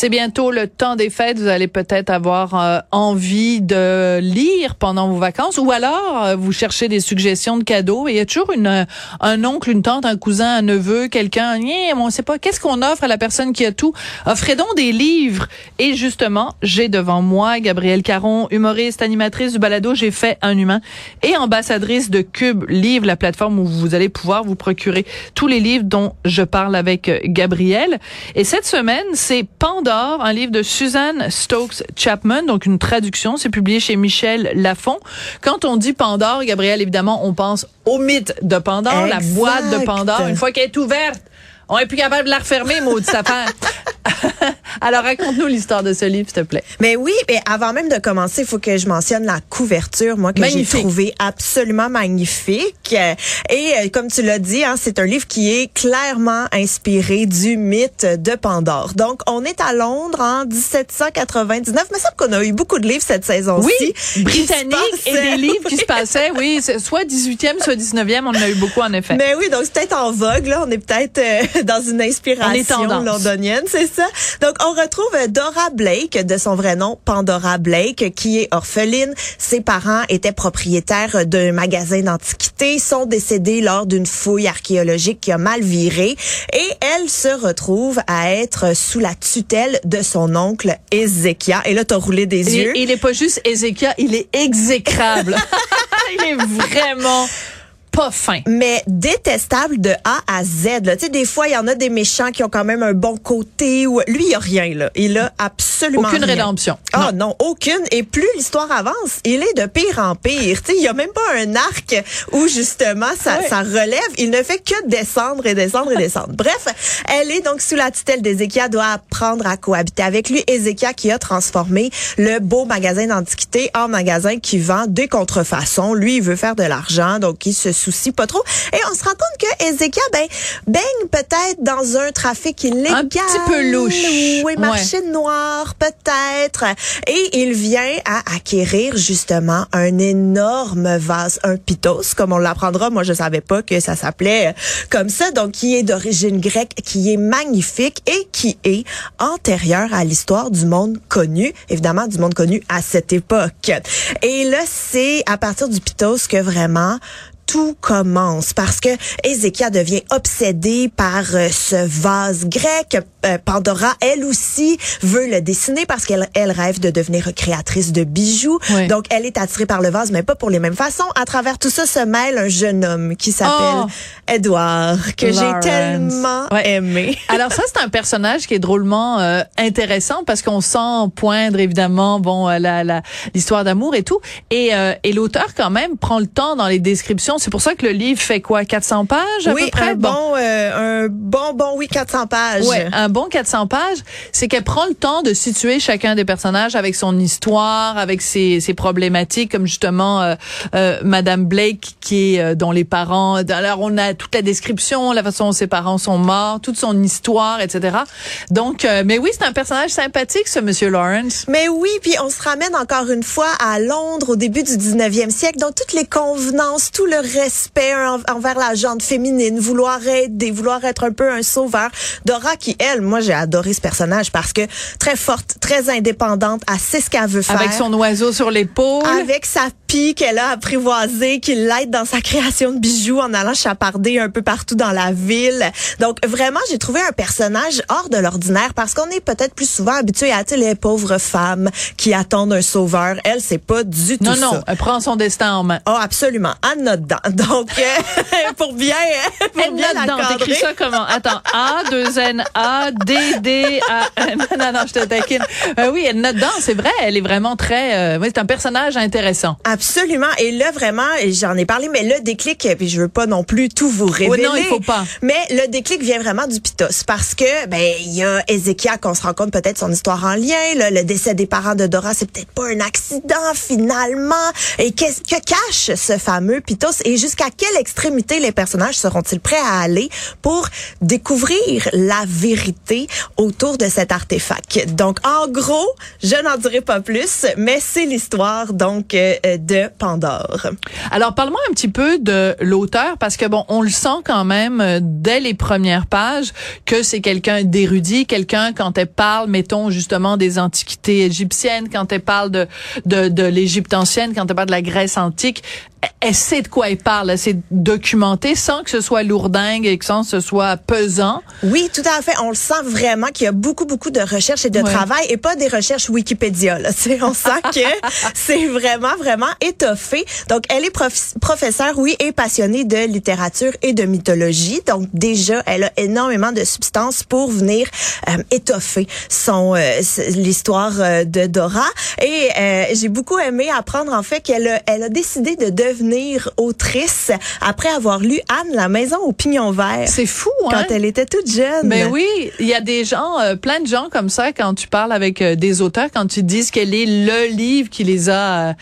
C'est bientôt le temps des fêtes. Vous allez peut-être avoir euh, envie de lire pendant vos vacances ou alors euh, vous cherchez des suggestions de cadeaux. Et il y a toujours une, euh, un oncle, une tante, un cousin, un neveu, quelqu'un. On ne sait pas qu'est-ce qu'on offre à la personne qui a tout? Offrez donc des livres. Et justement, j'ai devant moi Gabrielle Caron, humoriste, animatrice du balado J'ai fait un humain et ambassadrice de Cube Livre, la plateforme où vous allez pouvoir vous procurer tous les livres dont je parle avec Gabrielle. Et cette semaine, c'est Pandore un livre de Suzanne Stokes Chapman, donc une traduction. C'est publié chez Michel Lafon. Quand on dit Pandore, Gabriel, évidemment, on pense au mythe de Pandore, la boîte de Pandore. Une fois qu'elle est ouverte, on est plus capable de la refermer, maudit sapin. Alors, raconte-nous l'histoire de ce livre, s'il te plaît. Mais oui, mais avant même de commencer, il faut que je mentionne la couverture, moi, que j'ai trouvé absolument magnifique. Et euh, comme tu l'as dit, hein, c'est un livre qui est clairement inspiré du mythe de Pandore. Donc, on est à Londres en 1799. Mais ça qu'on a eu beaucoup de livres cette saison-ci. Oui, britanniques et des livres qui se passaient, oui, soit 18e, soit 19e, on en a eu beaucoup en effet. Mais oui, donc c'est peut-être en vogue, là. On est peut-être euh, dans une inspiration londonienne, c'est ça? Donc, on retrouve Dora Blake, de son vrai nom, Pandora Blake, qui est orpheline. Ses parents étaient propriétaires d'un magasin d'antiquités, sont décédés lors d'une fouille archéologique qui a mal viré et elle se retrouve à être sous la tutelle de son oncle Ézéchia. Et là, t'as roulé des yeux. il est pas juste Ézéchia, il est exécrable. il est vraiment pas fin. Mais détestable de A à Z. Là. Tu sais, des fois, il y en a des méchants qui ont quand même un bon côté. Ou... Lui, il a rien. Là. Il a absolument Aucune rien. rédemption. Ah non. aucune. Et plus l'histoire avance, il est de pire en pire. Tu sais, il y a même pas un arc où justement ça, ça relève. Il ne fait que descendre et descendre et descendre. Bref, elle est donc sous la tutelle d'Ézéchia, doit apprendre à cohabiter avec lui. Ézéchia qui a transformé le beau magasin d'antiquité en magasin qui vend des contrefaçons. Lui, il veut faire de l'argent, donc il se soucie pas trop. Et on se rend compte que Ezekiel ben, baigne peut-être dans un trafic illégal. Un petit peu louche. Oui, marché noir, peut-être. Et il vient à acquérir justement un énorme vase, un pitos, comme on l'apprendra. Moi, je savais pas que ça s'appelait comme ça. Donc, qui est d'origine grecque, qui est magnifique et qui est antérieur à l'histoire du monde connu, évidemment du monde connu à cette époque. Et là, c'est à partir du pitos que vraiment tout commence parce que Ézéchia devient obsédé par euh, ce vase grec. Euh, Pandora, elle aussi, veut le dessiner parce qu'elle elle rêve de devenir créatrice de bijoux. Donc, elle est attirée par le vase, mais pas pour les mêmes façons. À travers tout ça se mêle un jeune homme qui s'appelle oh! Edward, que j'ai tellement aimé. Alors ça, c'est un personnage qui est drôlement euh, intéressant parce qu'on sent poindre, évidemment, bon, la l'histoire d'amour et tout. Et, et l'auteur, quand même, prend le temps dans les descriptions c'est pour ça que le livre fait quoi 400 pages à oui, peu près? un bon, euh, un bon bon oui 400 pages. Ouais, un bon 400 pages, c'est qu'elle prend le temps de situer chacun des personnages avec son histoire, avec ses, ses problématiques comme justement euh, euh, madame Blake qui est dont les parents alors on a toute la description, la façon dont ses parents sont morts, toute son histoire, etc. Donc mais oui, c'est un personnage sympathique ce monsieur Lawrence. Mais oui, puis on se ramène encore une fois à Londres au début du 19e siècle, donc toutes les convenances, tout le respect envers la gente féminine, vouloir aider, vouloir être un peu un sauveur. Dora qui, elle, moi j'ai adoré ce personnage parce que très forte, très indépendante, elle sait ce qu'elle veut faire. Avec son oiseau sur l'épaule. Avec sa pie qu'elle a apprivoisée, qui l'aide dans sa création de bijoux en allant chaparder un peu partout dans la ville. Donc vraiment, j'ai trouvé un personnage hors de l'ordinaire parce qu'on est peut-être plus souvent habitué à les pauvres femmes qui attendent un sauveur. Elle, c'est pas du tout non, ça. Non, non, elle prend son destin en main. Oh, absolument. Anne dedans. Donc, euh, pour bien, pour bien dedans. T'écris ça comment? Attends. A, 2 N, A, D, D, A, N. Non, non, je te taquine. Euh, oui, elle note dedans, c'est vrai. Elle est vraiment très, euh, c'est un personnage intéressant. Absolument. Et là, vraiment, j'en ai parlé, mais le déclic, puis je veux pas non plus tout vous révéler. non, il faut pas. Mais le déclic vient vraiment du pitos parce que, ben, il y a Ézéchiel qu'on se rend compte peut-être son histoire en lien. le décès des parents de Dora, c'est peut-être pas un accident finalement. Et qu'est-ce que cache ce fameux pitos? Et jusqu'à quelle extrémité les personnages seront-ils prêts à aller pour découvrir la vérité? autour de cet artefact? Donc, en gros, je n'en dirai pas plus, mais c'est l'histoire donc euh, de Pandore. Alors, parle-moi un petit peu de l'auteur, parce que bon, on le sent quand même euh, dès les premières pages que c'est quelqu'un d'érudit, quelqu'un quand elle parle, mettons justement des antiquités égyptiennes, quand elle parle de de, de l'Égypte ancienne, quand elle parle de la Grèce antique, elle sait de quoi elle parle, c'est documenté sans que ce soit lourdingue et que sans que ce soit pesant. Oui, tout à fait. On le sent vraiment qu'il y a beaucoup, beaucoup de recherches et de travail et pas des recherches Wikipédia. Là. on sent que c'est vraiment, vraiment étoffé. Donc, elle est professeure, oui, et passionnée de littérature et de mythologie. Donc, déjà, elle a énormément de substances pour venir euh, étoffer son euh, l'histoire euh, de Dora. Et j'ai beaucoup aimé apprendre, en fait, qu'elle a, elle a décidé de devenir autrice après avoir lu Anne, la maison au pignon vert. C'est fou, hein? Quand elle était toute jeune. Mais oui, il y a des gens, euh, plein de gens comme ça, quand tu parles avec euh, des auteurs, quand tu dis qu'elle est le livre qui les a, euh,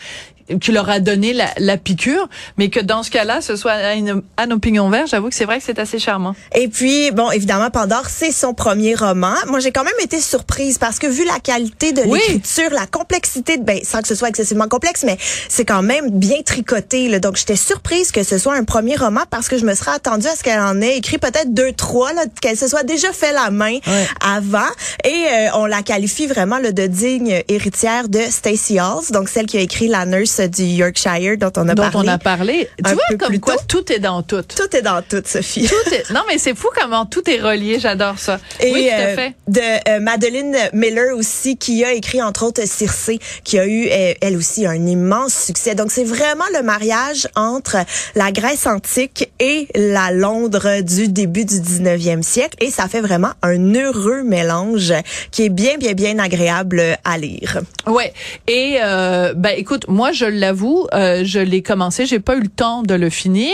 qui leur a donné la, la, piqûre, mais que dans ce cas-là, ce soit Anne Opinion Vert, j'avoue que c'est vrai que c'est assez charmant. Et puis, bon, évidemment, Pandore, c'est son premier roman. Moi, j'ai quand même été surprise parce que vu la qualité de l'écriture, la complexité, de, ben, sans que ce soit excessivement complexe, mais c'est quand même bien tricoté. Là. Donc, j'étais surprise que ce soit un premier roman parce que je me serais attendue à ce qu'elle en ait écrit peut-être deux, trois, qu'elle se soit déjà fait la main avant. Et euh, on la qualifie vraiment là, de digne héritière de Stacey Halls, donc celle qui a écrit La Nurse du Yorkshire dont on a dont parlé. on a parlé. Tu vois comme quoi tout est dans tout. Tout est dans tout, Sophie. Tout est... Non, mais c'est fou comment tout est relié. J'adore ça. Et oui, tout à euh, fait. De euh, Madeleine Miller aussi, qui a écrit entre autres Circé, qui a eu euh, elle aussi un immense succès. Donc c'est vraiment le mariage entre la Grèce antique et la Londres du début du 19e siècle, et ça fait vraiment un heureux mélange qui est bien, bien, bien agréable à lire. Ouais. Et ben écoute, moi je l'avoue, euh, je l'ai commencé, j'ai pas eu le temps de le finir,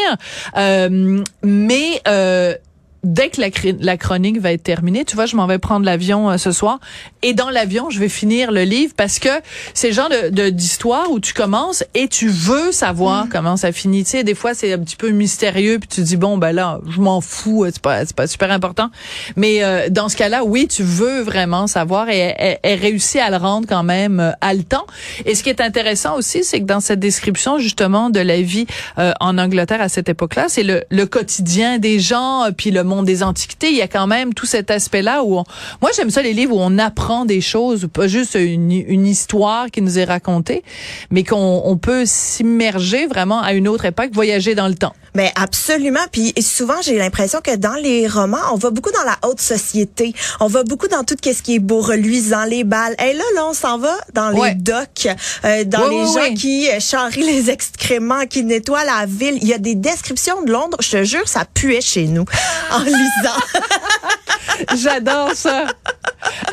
euh, mais euh, dès que la, la, chronique va être terminée, tu vois, je m'en vais prendre l'avion euh, ce soir et dans l'avion, je vais finir le livre parce que c'est le genre de d'histoire où tu commences et tu veux savoir mm. comment ça finit. Tu sais, des fois c'est un petit peu mystérieux puis tu dis bon ben là, je m'en fous, c'est pas c'est pas super important. Mais euh, dans ce cas-là, oui, tu veux vraiment savoir et elle, réussit à le rendre quand même euh, haletant. Et ce qui est intéressant aussi, c'est que dans cette description justement de la vie en Angleterre à cette époque-là, c'est le, le quotidien des gens puis le des antiquités, il y a quand même tout cet aspect-là où moi j'aime ça les livres où on apprend des choses, pas juste une, une histoire qui nous est racontée, mais qu'on on peut s'immerger vraiment à une autre époque, voyager dans le temps. Mais absolument. Puis souvent, j'ai l'impression que dans les romans, on va beaucoup dans la haute société. On va beaucoup dans tout ce qui est beau, reluisant, les balles. Et là, là, on s'en va dans les docks, euh, dans les gens qui euh, charrient les excréments, qui nettoient la ville. Il y a des descriptions de Londres. Je te jure, ça puait chez nous en lisant. J'adore ça.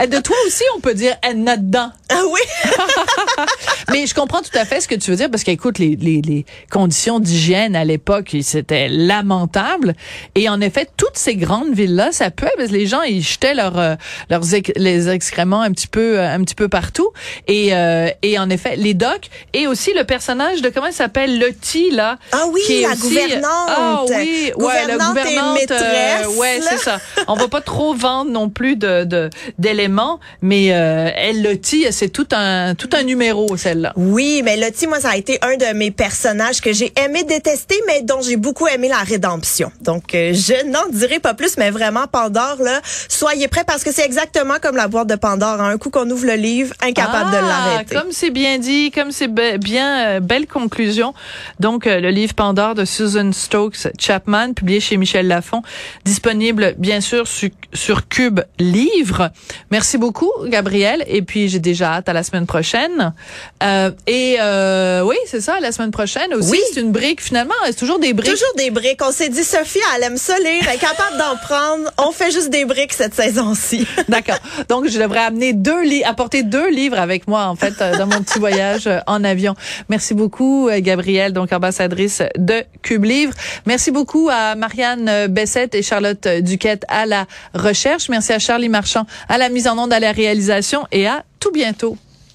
De toi aussi, on peut dire elle n'a dedans. Ah oui. Mais je comprends tout à fait ce que tu veux dire parce qu'écoute, les, les, les conditions d'hygiène à l'époque, c'était lamentable. Et en effet, toutes ces grandes villes-là, ça peut parce que les gens, ils jetaient euh, leurs les excréments un petit peu, euh, un petit peu partout. Et, euh, et en effet, les docks et aussi le personnage de comment il s'appelle Lottie là. Ah oui, qui est la gouvernante. Ah oui, ouais, la gouvernante. maîtresse, ouais, c'est ça. On va pas trop vendre non plus de d'éléments, mais elle Lottie, c'est tout un tout un numéro celle-là. Oui, mais Lottie, moi, ça a été un de mes personnages que j'ai aimé détester, mais dont j'ai beaucoup aimé la rédemption. Donc, euh, je n'en dirai pas plus, mais vraiment, Pandore, là, soyez prêts parce que c'est exactement comme la boîte de Pandore. Hein. Un coup qu'on ouvre le livre, incapable de ah, l'arrêter. Comme c'est bien dit, comme c'est bien, euh, belle conclusion. Donc, euh, le livre Pandore de Susan Stokes Chapman, publié chez Michel Lafon, disponible, bien sûr, sur, sur Cube Livre. Merci beaucoup, Gabriel. Et puis, j'ai déjà hâte à la semaine prochaine. Euh, et euh, oui, c'est ça, la semaine prochaine aussi. Oui. C'est une brique, finalement. C'est toujours des briques. Toujours des briques. On s'est dit, Sophie, elle aime ça lire, elle est capable d'en prendre. On fait juste des briques cette saison-ci. D'accord. Donc, je devrais amener deux livres, apporter deux livres avec moi, en fait, euh, dans mon petit voyage euh, en avion. Merci beaucoup, Gabrielle, donc ambassadrice de Cube Livre. Merci beaucoup à Marianne Bessette et Charlotte Duquette à la Merci à Charlie Marchand à la mise en onde, à la réalisation et à tout bientôt.